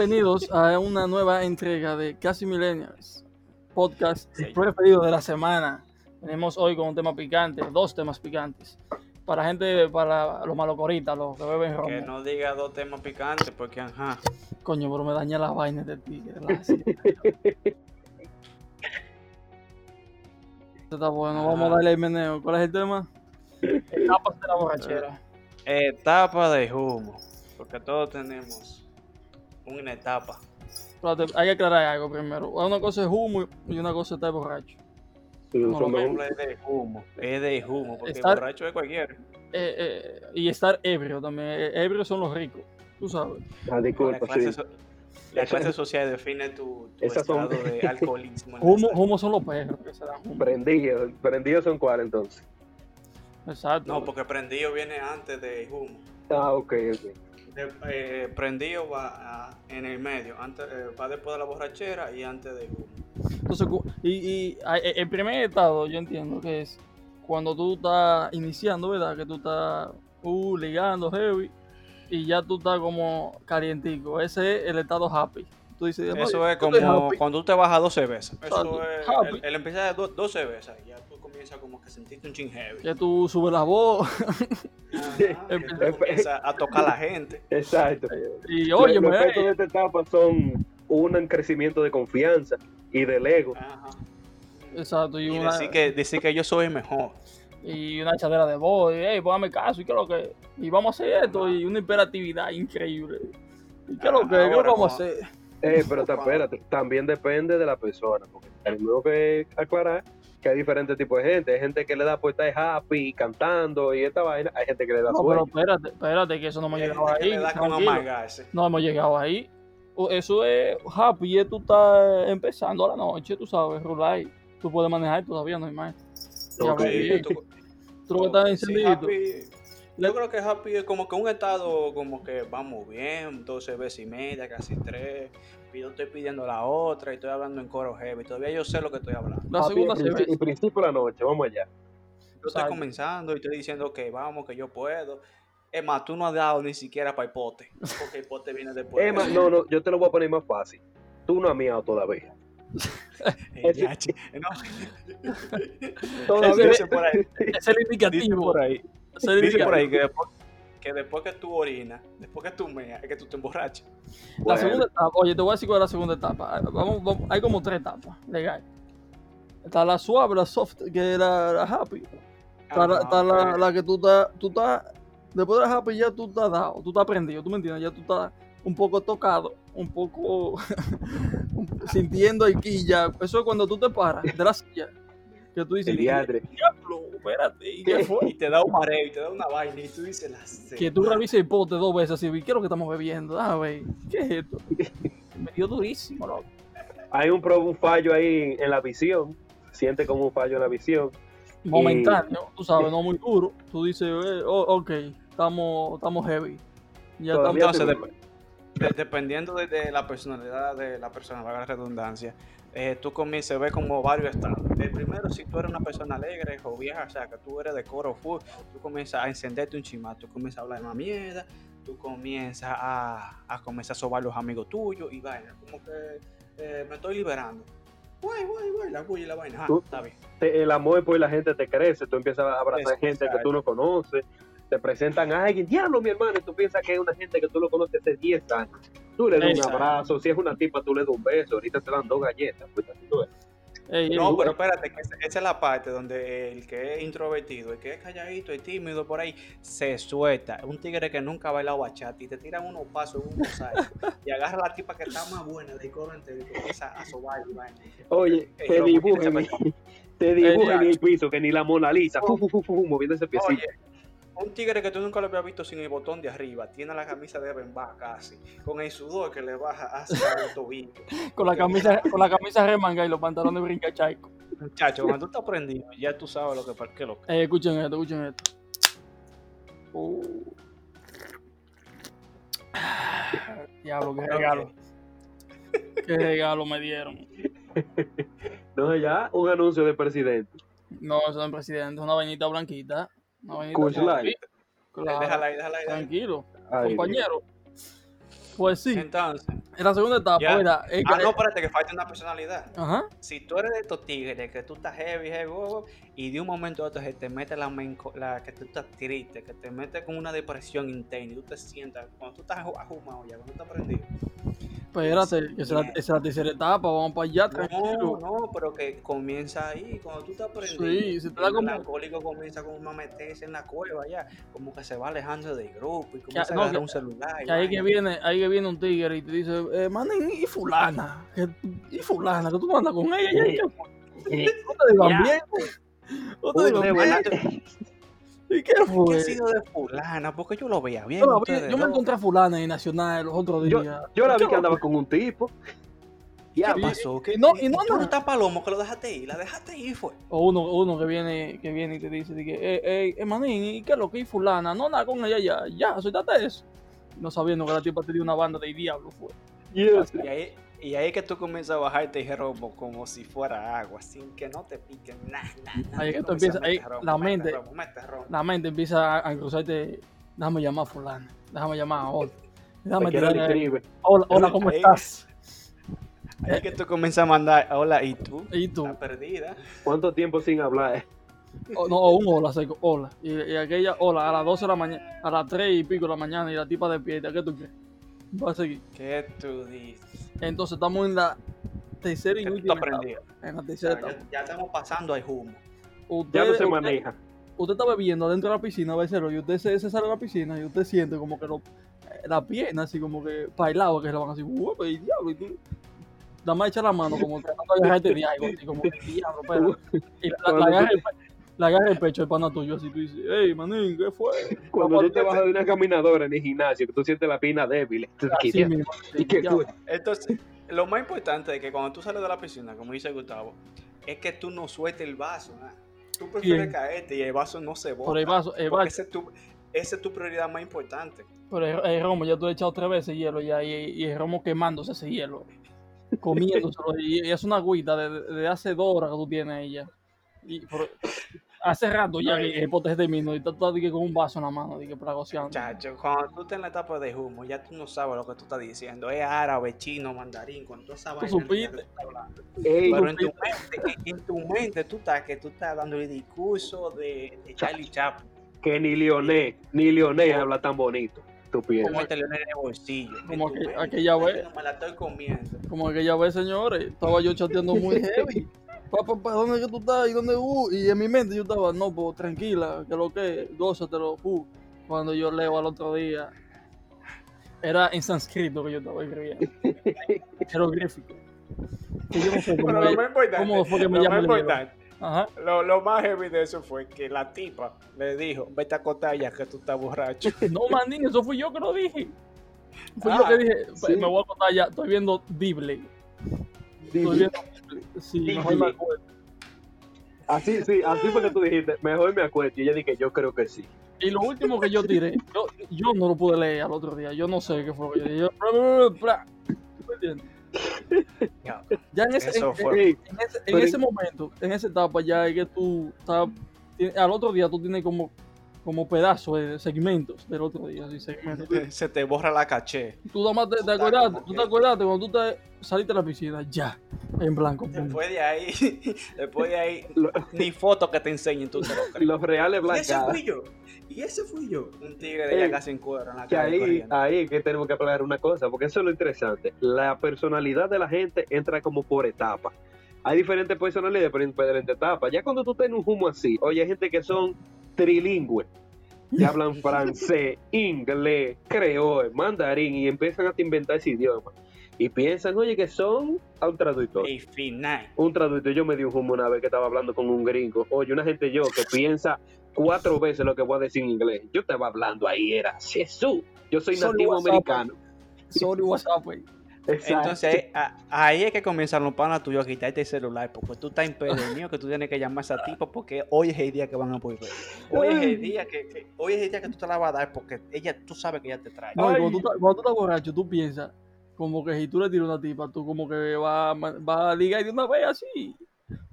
bienvenidos a una nueva entrega de Casi Millennials, podcast preferido de la semana. Tenemos hoy con un tema picante, dos temas picantes. Para gente, para los malocoritas, los que beben romo. Que no diga dos temas picantes, porque ajá. Coño, pero me daña la vaina de tigre. Está bueno, vamos a darle el meneo. ¿Cuál es el tema? Etapas de la borrachera. Etapa de humo. Porque todos tenemos una etapa. hay que aclarar algo primero. Una cosa es humo y una cosa es estar borracho. No, no, es de humo. Es de humo, porque borracho es cualquiera. Eh, eh, y estar ebrio también. Eh, ebrios son los ricos, tú sabes. Ah, disculpa, la clase, sí. la clase social define tu, tu estado de alcoholismo. humo, humo son los perros que se dan Prendidos. ¿Prendidos son cuáles entonces? Exacto. No, porque prendido viene antes de humo. Ah, ok, ok. Eh, prendido va en el medio, antes, eh, va después de la borrachera y antes de. Entonces, y, y el primer estado yo entiendo que es cuando tú estás iniciando, ¿verdad? Que tú estás uh, ligando heavy y ya tú estás como calientico. Ese es el estado happy. Tú dices, eso es como cuando tú te bajas 12 veces. Eso es, el, el empezar de 12 veces. Ya tú comienzas como que sentiste un ching heavy. Ya tú subes la voz. empieza a tocar a la gente. Exacto. Y oye, los efectos de esta etapa son un crecimiento de confianza y del ego. Exacto. Y, decir, que, decir que yo soy mejor. Y una echadera de voz, y hey, póngame caso, y qué lo que. Y vamos a hacer esto, y una imperatividad increíble. ¿Y qué es lo que? ¿Qué lo vamos a hacer? Eh, pero espérate, también depende de la persona, porque tenemos que aclarar que hay diferentes tipos de gente. Hay gente que le da por estar happy, cantando y esta vaina. Hay gente que le da No, pero espérate, espérate, que eso no hemos llegado ahí. no hemos llegado ahí. Eso es happy, y tú estás empezando a la noche, tú sabes, Rulay. Tú puedes manejar todavía, no hay más. Okay. Tú, tú, estás encendido. Yo creo que Happy es como que un estado como que vamos bien, 12 veces y media, casi tres. Yo estoy pidiendo la otra y estoy hablando en coro heavy. Todavía yo sé lo que estoy hablando. La segunda y, principio de la noche, vamos allá. Yo estoy comenzando y estoy diciendo que vamos, que yo puedo. Es más, tú no has dado ni siquiera para el pote, porque el pote viene después. Es más, no, no, yo te lo voy a poner más fácil. Tú no has miado todavía. Todavía ese, por ahí. es el indicativo. por ahí. Dice por ahí que después, que después que tú orinas, después que tú meas, es que tú te emborrachas. La segunda etapa, oye, te voy a decir cuál es la segunda etapa. Vamos, vamos, hay como tres etapas, legal. Está la suave, la soft, que era la happy. Está, la, está la, la, que tú estás, tú estás, después de la happy ya tú estás dado, tú estás prendido, tú me entiendes, ya tú estás un poco tocado, un poco sintiendo aquí ya. Eso es cuando tú te paras de la silla que tú dices, espérate, ¿y qué? Y te da un mareo y te da una vaina y tú dices la Que tú revises el pote dos veces así, ¿qué es lo que estamos bebiendo? Ah, güey, ¿qué es esto? Me dio durísimo, loco. Hay un, un fallo ahí en la visión, siente como un fallo en la visión. Momentáneo, tú sabes, no muy duro. Tú dices, eh, oh, ok, estamos, estamos heavy. Ya estamos. dependiendo de, la personalidad de la persona, valga la redundancia, eh, tú comienzas a ver como varios estados. El primero, si tú eres una persona alegre o vieja, o sea, que tú eres de coro full, tú comienzas a encenderte un chimá, tú comienzas a hablar de más mierda, tú comienzas a, a comenzar a sobar los amigos tuyos y vaina, como que eh, me estoy liberando. Guay, guay, guay, la bulla y la vaina. Ah, está bien. el amor por la gente te crece, tú empiezas a abrazar gente que tú no conoces, te presentan a alguien, diablo, mi hermano, y tú piensas que es una gente que tú lo conoces hace 10 años. Tú le das un abrazo, si es una tipa, tú le das un beso, ahorita te dan dos galletas, pues así tú no, pero espérate, que esa es la parte donde el que es introvertido, el que es calladito, el tímido por ahí, se suelta. Un tigre que nunca ha bailado bachata y te tiran unos pasos en un mosaico y agarra a la tipa que está más buena del coro entero y empieza a sobar y Oye, te dibujen, te dibujen en el piso, que ni la Mona Lisa, moviendo ese piecito un tigre que tú nunca lo habías visto sin el botón de arriba, tiene la camisa de Bemba casi, con el sudor que le baja hacia el tobillo. con la camisa, con la camisa remanga y los pantalones brinca chaico. Muchacho, cuando tú estás prendido, ya tú sabes lo que qué lo que. Eh, escuchen esto, escuchen esto. Uh. Diablo, qué regalo. qué regalo me dieron. No, ya un anuncio de presidente. No, eso no es presidente, es una vainita blanquita. No, Coach Light. Déjala ahí, déjala ahí. Tranquilo, compañero. Pues sí. Entonces, En la segunda etapa, Ya. es que- ah, no, espérate, que falta una personalidad. Ajá. Si tú eres de estos tigres, que tú estás heavy, heavy, wow, wow, y de un momento a otro se te mete la, menco- la que tú estás triste, que te mete con una depresión interna y tú te sientas, cuando tú estás aju- ajumado ya, cuando tú estás prendido. Espérate, que esa es la- esa es la tercera etapa, vamos para allá, No, tranquilo. no, pero que comienza ahí, cuando tú estás prendido. Sí, se te da el como- melancólico comienza como a meterse en la cueva ya, como que se va alejando del grupo y comienza no, a agarrar que- un celular. Que ahí que viene, ahí que viene un tigre y te dice, eh, manen, y fulana, que, y fulana, que tú no andas con ella, y fue. No te digan bien, no te digan bien. ¿Y qué ¿Qué fue? ha sido de fulana? Porque yo lo veía bien. Yo, ustedes yo me encontré a fulana en Nacional los otros Yo, días. yo la vi ¿Qué que andaba con un tipo. ¿Qué Ya, Y- pasó? ¿Qué, y no- y no tú anda- estás palomo que lo dejaste ir, la dejaste ir fue. O uno, uno que viene, que viene y te dice, que, eh, eh, eh, manín, ¿y qué es lo que hay fulana? No, nada con ella ya, ya, suéltate eso. No sabiendo que la tipa tenía una banda de diablo, fue. Yes. Y ahí, y ahí que tú comienzas a bajarte y robo como si fuera agua, sin que no te piquen nada, nada. Ahí es que Tú empiezas- ahí la mente- robo. La mente empieza a, a cruzarte, déjame llamar a fulana, déjame llamar a otra. Déjame escribe. hola, hola, ¿cómo Ahí- estás? Ahí es que tú comienzas a mandar, hola, ¿y tú? ¿Y tú? Perdida. ¿Cuánto tiempo sin hablar? O, no, o un hola seco, hola. Y, y aquella, hola, a las 12 de la mañana, a las 3 y pico de la mañana, y la tipa despierta, ¿qué tú crees? Va a seguir. ¿Qué tú dices? Entonces estamos en la tercera y ¿Qué tú última etapa. En la tercera ya, etapa. ya estamos pasando al humo. Usted, Ya no se usted- maneja. usted está bebiendo dentro de la piscina, becero, y usted se, se sale a la piscina y usted siente como que lo, eh, la pierna así como que bailaba, que se la van así, "Uy, y diablo, y tú nada más echa la mano como tratando de agarrarte de algo, así como que diablo, espera. Y la, la, la agarra el, la agarra el pecho el pana tuyo, así tú dices, hey, manín, ¿qué fue? Cuando Vamos, tú te bajas de una caminadora en el gimnasio, que tú sientes la pierna débil. Entonces, lo más importante es que cuando tú sales de la piscina, como dice Gustavo, es que tú no sueltes el vaso. ¿no? Tú prefieres Bien. caerte y el vaso no se Por bota. el vaso, el vaso, esa es, tu, esa es tu prioridad más importante. pero el, el romo, ya tú le has echado tres veces hielo ya, y, y el romo quemándose ese hielo, comiéndoselo, y, y es una agüita de, de hace dos horas que tú tienes ya. Y por- hace rato ya que el pote se terminó y tú estás de que con un vaso en la mano, de que para goceando. Chacho, cuando tú estás en la etapa de humo, ya tú no sabes lo que tú estás diciendo. Es árabe, chino, mandarín, con toda esa vaina supiste. que tú estás hablando. Ey, Pero en tu, mente, en, tu mente tú estás que tú estás dando el discurso de, de Charlie Chaplin. que ni Leoné, ni Leoné habla tan bonito. Tú piensas. Como te en el bolsillo. Como aquella vez. no Me la estoy comiendo. Como aquella vez, señores, estaba yo chateando muy heavy. Papá, papá, ¿dónde que tú estás? ¿Y dónde? Uh? Y en mi mente yo estaba, no, pues tranquila, que lo que, gózatelo. Uh. Cuando yo leo al otro día, era en sánscrito que yo estaba escribiendo. Jeroglífico. Yo no sé cómo, Pero lo más importante, fue que me lo más importante, Ajá. lo, lo más heavy de eso fue que la tipa le dijo, vete a acostar ya que tú estás borracho. No, manín, eso fui yo que lo dije. Fui Ah, yo que dije, sí. me voy a contar ya, estoy viendo Dible. Estoy viendo Sí, mejor me acuerdo. Así, sí, así fue que tú dijiste, mejor me acuesto. Y ella dije, yo creo que sí. Y lo último que yo tiré, yo, yo no lo pude leer al otro día. Yo no sé qué fue lo que yo dije. Yo, bla, bla, bla, bla. ¿Tú me entiendes? Ya, Ya en ese, en, fue. Ey, en ese, en Pero- ese momento, en esa etapa, ya es que tú estás. Al otro día tú tienes como, como pedazos de segmentos del otro día. Así, segmentos. Se te borra la caché. Tú nada más te, te como tú te acuerdas cuando tú te saliste de la piscina, ya, en blanco. Después de ahí, después de ahí, ni foto que te enseñen, tú te lo crees. los reales Y ese fui yo. Y ese fui yo. Un tigre de Ey, ella casi en cuero en la Que calle ahí, corriendo. ahí que tenemos que aclarar una cosa, porque eso es lo interesante. La personalidad de la gente entra como por etapas. Hay diferentes personalidades por diferentes etapas. Ya cuando tú tienes un humo así, oye, hay gente que son trilingües, que hablan francés, inglés, creol, mandarín y empiezan a inventar ese idioma. Y piensan, oye, que son a un traductor. Y final. Un traductor, yo me di un humo una vez que estaba hablando con un gringo. Oye, una gente yo que piensa cuatro veces lo que voy a decir en inglés. Yo estaba hablando ahí, era Jesús. Yo soy Solo nativo WhatsApp. americano. Sorry, WhatsApp. Exacto. Entonces ahí- a- ahí es que comienzan los panas tuyos a quitarte el celular, porque tú estás impedido que tú tienes que llamar a esa tipa porque hoy es el día que van a volver. Hoy es el día que, que- hoy es el día que tú te la vas a dar porque ella, tú sabes que ella te trae. No, y cuando, tú, estás- cuando tú estás borracho, tú piensas como que si tú le tiras una tipa, tú como que vas a, ma- vas a ligar de una vez así.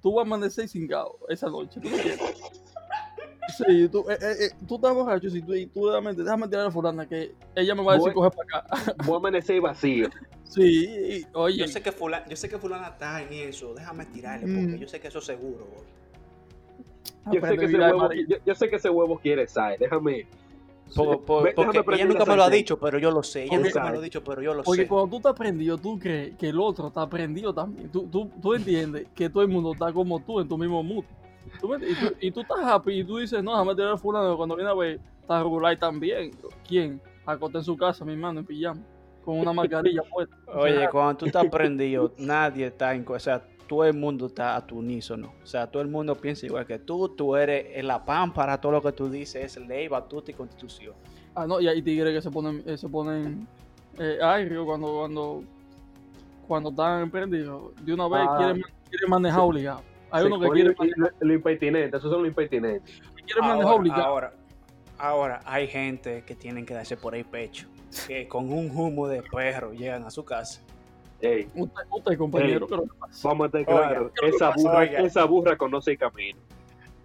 Tú vas a amanecer cingado esa noche. ¿Tú? Sí, tú, eh, eh, eh, tú estás borracho y tú, y tú realmente, déjame tirar a fulana que ella me va a decir Voy- coge para acá. Voy a amanecer vacío. Sí, y- oye, Yo sé que fulana, yo sé que fulana está en eso, déjame tirarle porque Mm. yo sé que eso es seguro. boy. Yo sé, que ese huevo, yo, yo sé que ese huevo quiere saber. Déjame. Por- por- Ve- porque déjame ella nunca me lo ha dicho, pero yo lo sé. Ella nunca me lo ha dicho, pero yo lo Porque sé. cuando tú estás prendido, tú crees que el otro está prendido también. Tú, tú, tú entiendes que todo el mundo está como tú, en tu mismo mood. ¿Tú me entiendes? y, tú, y tú estás happy y tú dices, no, déjame tirar a fulano. Cuando viene a ver, está regular también. ¿Quién? Acosté en su casa, mi hermano, en pijama. Con una mascarilla puesta. Oye, cuando tú estás prendido, nadie está en... O sea, todo el mundo está a tu unísono. O sea, todo el mundo piensa igual que tú. Tú eres la pámpara, todo lo que tú dices es ley, batuta y constitución. Ah, no, y hay tigres que se ponen, eh, se ponen eh, aéreos cuando, cuando, cuando están prendidos. De una vez Ah. quieren, quieren manejar obligado. Hay uno que quiere, lo- lo, impertinente, esos son los impertinentes. manejar Ahora, obligado. ahora, ahora, hay gente que tienen que darse por ahí pecho. Que con un humo de perro llegan a su casa. Ey, Usted, usted compañero, vamos a estar Oiga, claros. ¿qué es lo que Esa burra, Oiga. esa burra conoce el camino.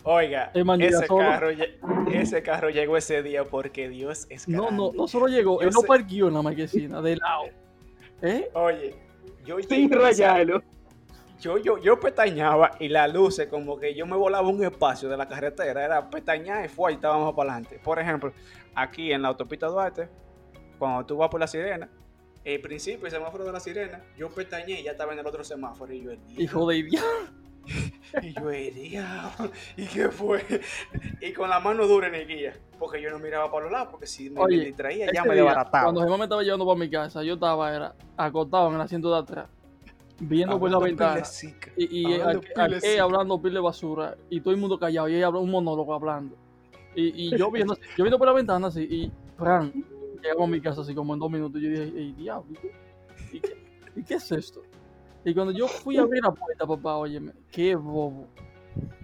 Oiga, ese solo. carro, lle- ese carro llegó ese día porque Dios es No, grande. no, no solo llegó, Yo él no sé- parqueó en la marquesina, de lado. ¿Eh? Oye, yo Sin rayarlo. Yo, yo, yo pestañaba y las luces, como que yo me volaba un espacio de la carretera, era pestañar y fue y estábamos para adelante. Por ejemplo, aquí en la autopista Duarte, cuando tú vas por la sirena, el principio, el semáforo de la sirena, yo pestañé y ya estaba en el otro semáforo y yo el Hijo de idiota. Y yo el diablo, ¿y qué fue? Y con la mano dura en el guía, porque yo no miraba para los lados, porque si me, Oye, distraía ya me desbarataba. Cuando Gemma me estaba llevando para mi casa, yo estaba era, acostado en el asiento de atrás, viendo por la ventana. Y, y hablando pile de basura y todo el mundo callado y ella un monólogo hablando. Y, y yo viendo yo viendo por la ventana así y Fran, llegamos a mi casa así como en dos minutos y yo dije, ey, diablo, ¿y qué, y qué- y qué es esto? Y cuando yo fui a abrir la puerta, papá, óyeme, qué bobo.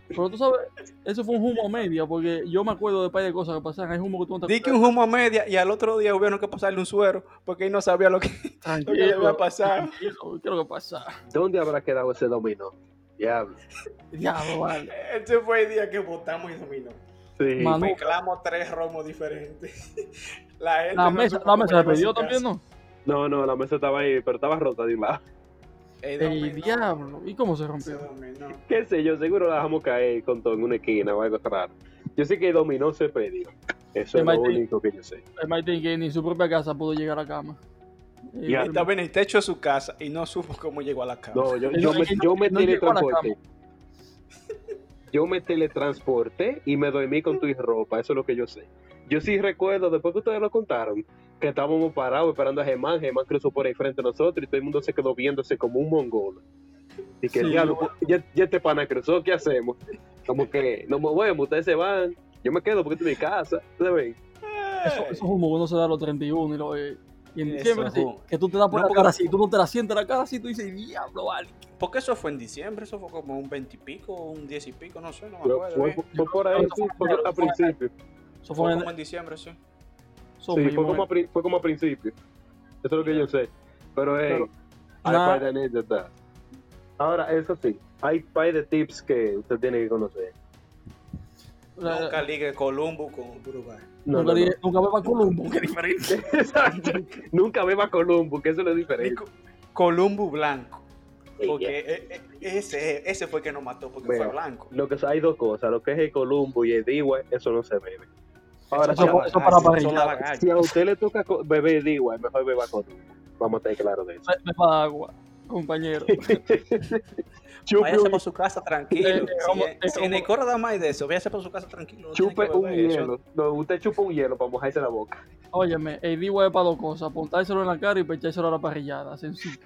Pero tú sabes, eso fue un humo a media, porque yo me acuerdo de par de cosas que pasaban. Hay humo que tú no te Di que un humo a media y al otro día hubieron que pasarle un suero porque él no sabía lo que, lo que le Tranquilo, había pasado. tranquilo, ¿qué es lo que pasa? ¿Dónde habrá quedado ese dominó? Diablo. Diablo, vale. Ese fue el día que votamos y dominó. Sí. Manu, Mezclamos tres romos diferentes. La, gente La no mesa, la mesa se perdió también. ¿no? No, no, la mesa estaba ahí, pero estaba rota de un lado. El diablo. ¿Y cómo se se rompió? dominó. Qué sé yo, seguro la dejamos caer con todo en una esquina o algo raro. Yo sé que dominó se perdió. Eso El es lo único que yo sé. El Martín que ni en su propia casa pudo llegar a la cama. Ya, el- Estaba en el techo de su casa y no supo cómo llegó a la cama. No, yo, yo me, yo me no teletransporté. Yo me teletransporté y me dormí con tu ropa, eso es lo que yo sé. Yo sí recuerdo, después que ustedes lo contaron, que estábamos parados esperando a Germán, Germán cruzó por ahí frente a nosotros y todo el mundo se quedó viéndose como un mongolo. Y que Sí, diablo, bueno. ya, ya este pana cruzó, ¿qué hacemos? Como que nos movemos, ustedes se van, yo me quedo porque esto es mi casa, ¿ustedes ven? Eso, eso es humo uno se da a los 31 y, lo, eh, y en diciembre sí, que tú te das por No, la cara así, tú no te la sientes la cara así, tú dices, diablo, vale. Porque eso fue en diciembre, eso fue como un veintipico, un diez y pico, no sé, no me acuerdo. fue- fue por ahí, sí, fue a principio. Eso fue, Fue en como en diciembre, sí. eso Sí, fue como, eh. a, fue como a principio. Eso es lo que yo sé. Pero, hey, hay par de anécdotas. Ahora, eso sí, hay par de tips que usted tiene que conocer. Nunca ligue Columbo con Uruguay. No, nunca, no, nunca beba Columbo, que diferente. no. Exacto. Nunca beba Columbo, que eso es lo diferente. co- Columbo blanco. Porque ya. e- e- ese, ese fue el que nos mató, porque fue blanco. Lo que hay dos cosas, lo que es el Columbo y el Dewey, eso no se bebe. Ahora, Eso a, eso para la Son parrilla. lagartos. si a usted le toca beber Dewey, mejor beba Columbo. Vamos a estar claros de eso. Da agua, compañero. Váyase para su casa tranquilo. Eh, eh, Si, en- eh, si en el como- coro da más de eso, váyase para su casa tranquilo. no chupe un eso. hielo. No, usted chupa un hielo para mojarse la boca. Óyeme, el divo es para dos cosas, apuntárselo en la cara y pechárselo a la parrillada, sencillo.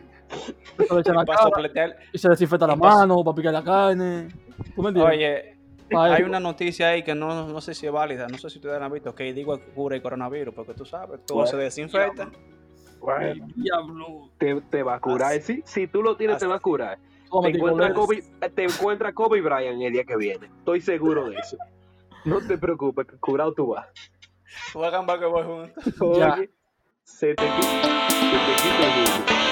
Se lo echa en la cara y se desinfecta la mano para picar la carne. ¿Tú me entiendes? Oye, hay una noticia ahí que no, no sé si es válida, no sé si ustedes la han visto, que digo que cubre el coronavirus, porque tú sabes, todo Bueno, se desinfecta. Ay, diablo. te, te va a curar. Así- Si, si tú lo tienes, te va a curar. Te encuentra, Kobe, te encuentra Kobe Bryant el día que viene. Estoy seguro de eso. No te preocupes, que curado tú vas. Que voy juntos. Oye, se te quita, se te quita el mundo.